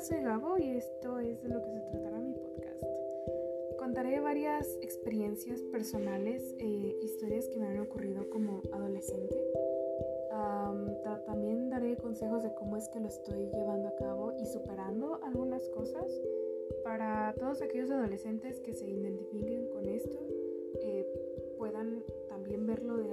Soy Gabo y esto es de lo que se tratará mi podcast. Contaré varias experiencias personales, eh, historias que me han ocurrido como adolescente. Um, ta también daré consejos de cómo es que lo estoy llevando a cabo y superando algunas cosas para todos aquellos adolescentes que se identifiquen con esto, eh, puedan también verlo de